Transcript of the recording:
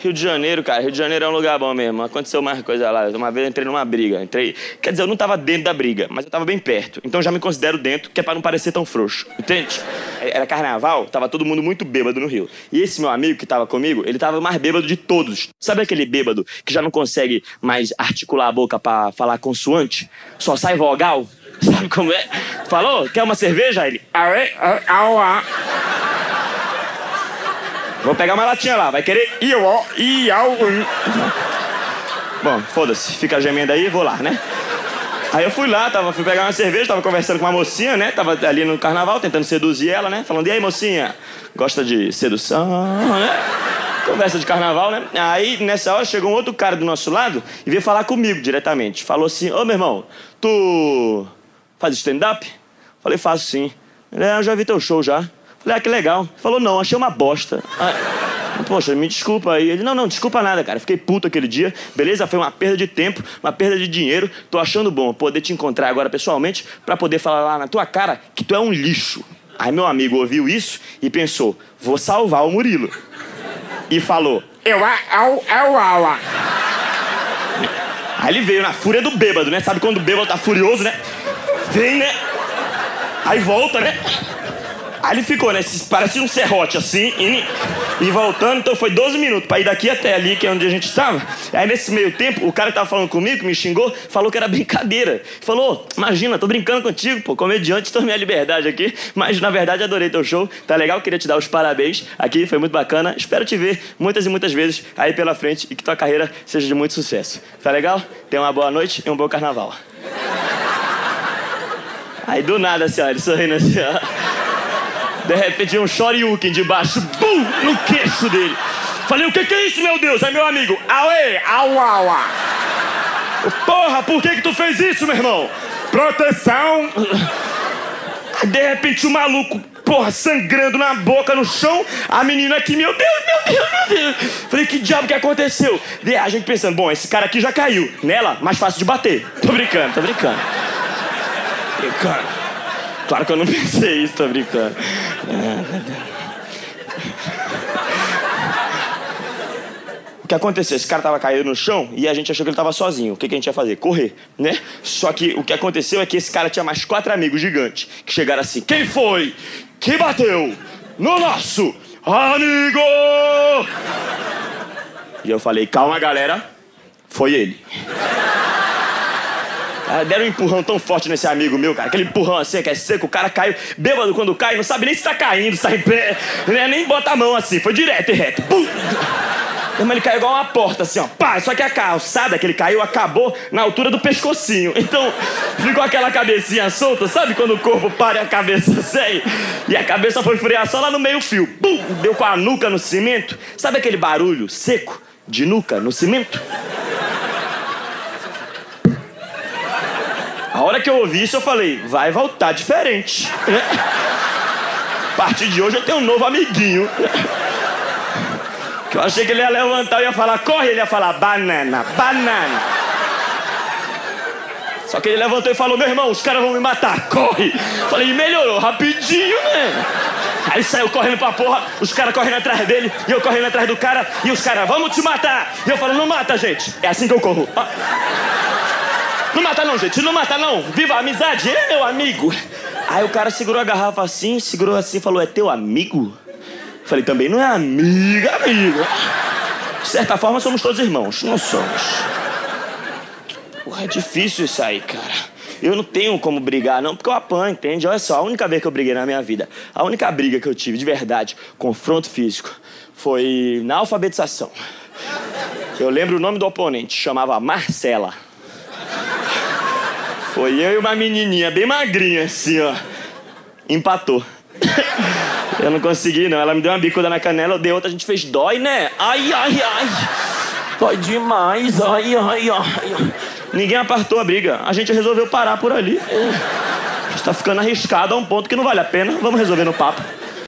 Rio de Janeiro, cara, Rio de Janeiro é um lugar bom mesmo. Aconteceu mais coisa lá. Uma vez eu entrei numa briga. Entrei. Quer dizer, eu não tava dentro da briga, mas eu tava bem perto. Então já me considero dentro, que é pra não parecer tão frouxo. Entende? Era carnaval, tava todo mundo muito bêbado no Rio. E esse meu amigo que tava comigo, ele tava mais bêbado de todos. Sabe aquele bêbado que já não consegue mais articular a boca pra falar consoante? Só sai vogal? Sabe como é? Falou? Quer uma cerveja? Ele. Aê, aê, aua. Vou pegar uma latinha lá, vai querer? Iau, iau. Bom, foda-se, fica gemendo aí, vou lá, né? Aí eu fui lá, tava, fui pegar uma cerveja, tava conversando com uma mocinha, né? Tava ali no carnaval, tentando seduzir ela, né? Falando, e aí, mocinha, gosta de sedução, né? Conversa de carnaval, né? Aí, nessa hora, chegou um outro cara do nosso lado e veio falar comigo diretamente. Falou assim, ô, meu irmão, tu faz stand-up? Falei, faço sim. Ele, eu já vi teu show já. Falei, ah, que legal. Falou, não, achei uma bosta. Ah, Poxa, me desculpa aí. Ele, não, não, desculpa nada, cara. Fiquei puto aquele dia. Beleza? Foi uma perda de tempo, uma perda de dinheiro. Tô achando bom poder te encontrar agora pessoalmente para poder falar lá na tua cara que tu é um lixo. Aí meu amigo ouviu isso e pensou, vou salvar o Murilo. E falou, eu, au, au, au. Aí ele veio na fúria do bêbado, né? Sabe quando o bêbado tá furioso, né? Vem, né? Aí volta, né? Aí ele ficou, né? Parecia um serrote assim, e voltando. Então foi 12 minutos pra ir daqui até ali, que é onde a gente estava. Aí nesse meio tempo, o cara que tava falando comigo, que me xingou, falou que era brincadeira. Falou: Imagina, tô brincando contigo, pô, comediante, tô minha liberdade aqui. Mas na verdade adorei teu show, tá legal? Queria te dar os parabéns aqui, foi muito bacana. Espero te ver muitas e muitas vezes aí pela frente e que tua carreira seja de muito sucesso. Tá legal? Tenha uma boa noite e um bom carnaval. Aí do nada, ó, ele sorrindo assim, ó. De repente um shoryuken de baixo, bum, no queixo dele. Falei, o que, que é isso, meu Deus? É meu amigo. Aue, au, au, Porra, por que que tu fez isso, meu irmão? Proteção. De repente o maluco, porra, sangrando na boca, no chão. A menina aqui, meu Deus, meu Deus, meu Deus. Falei, que diabo que aconteceu? E a gente pensando, bom, esse cara aqui já caiu. Nela, mais fácil de bater. Tô brincando, tô brincando. Brincando. Claro que eu não pensei isso, tô brincando. O que aconteceu? Esse cara tava caído no chão e a gente achou que ele tava sozinho. O que, que a gente ia fazer? Correr, né? Só que o que aconteceu é que esse cara tinha mais quatro amigos gigantes que chegaram assim: Quem foi que bateu no nosso amigo? E eu falei: Calma, galera, foi ele. Ah, deram um empurrão tão forte nesse amigo meu, cara. Aquele empurrão assim, que é seco, o cara caiu. Bêbado quando cai, não sabe nem se tá caindo, tá em pé. Né? Nem bota a mão assim, foi direto e reto. Pum! Mas ele caiu igual uma porta, assim, ó. Pá, só que a calçada que ele caiu acabou na altura do pescocinho. Então, ficou aquela cabecinha solta, sabe quando o corpo para e a cabeça sai? E a cabeça foi frear só lá no meio fio. Pum! Deu com a nuca no cimento. Sabe aquele barulho seco de nuca no cimento? A hora que eu ouvi isso, eu falei, vai voltar diferente. A partir de hoje eu tenho um novo amiguinho. Que eu achei que ele ia levantar e ia falar, corre, ele ia falar, banana, banana. Só que ele levantou e falou, meu irmão, os caras vão me matar, corre. Falei, melhorou rapidinho, né? Aí saiu correndo pra porra, os caras correndo atrás dele, e eu correndo atrás do cara, e os caras, vamos te matar. E eu falo, não mata, gente. É assim que eu corro. Não mata não, gente, não mata não. Viva a amizade, é meu amigo. Aí o cara segurou a garrafa assim, segurou assim e falou, é teu amigo? Falei, também não é amigo, é amigo. De certa forma somos todos irmãos, não somos. Porra, é difícil isso aí, cara. Eu não tenho como brigar, não, porque eu apanho, entende? Olha só, a única vez que eu briguei na minha vida, a única briga que eu tive de verdade, confronto físico, foi na alfabetização. Eu lembro o nome do oponente, chamava Marcela. Foi eu e uma menininha bem magrinha, assim, ó. Empatou. Eu não consegui, não. Ela me deu uma bicuda na canela, eu dei outra, a gente fez dói, né? Ai, ai, ai. Dói demais, ai, ai, ai. Ninguém apartou a briga. A gente resolveu parar por ali. Está ficando arriscado a um ponto que não vale a pena. Vamos resolver no papo.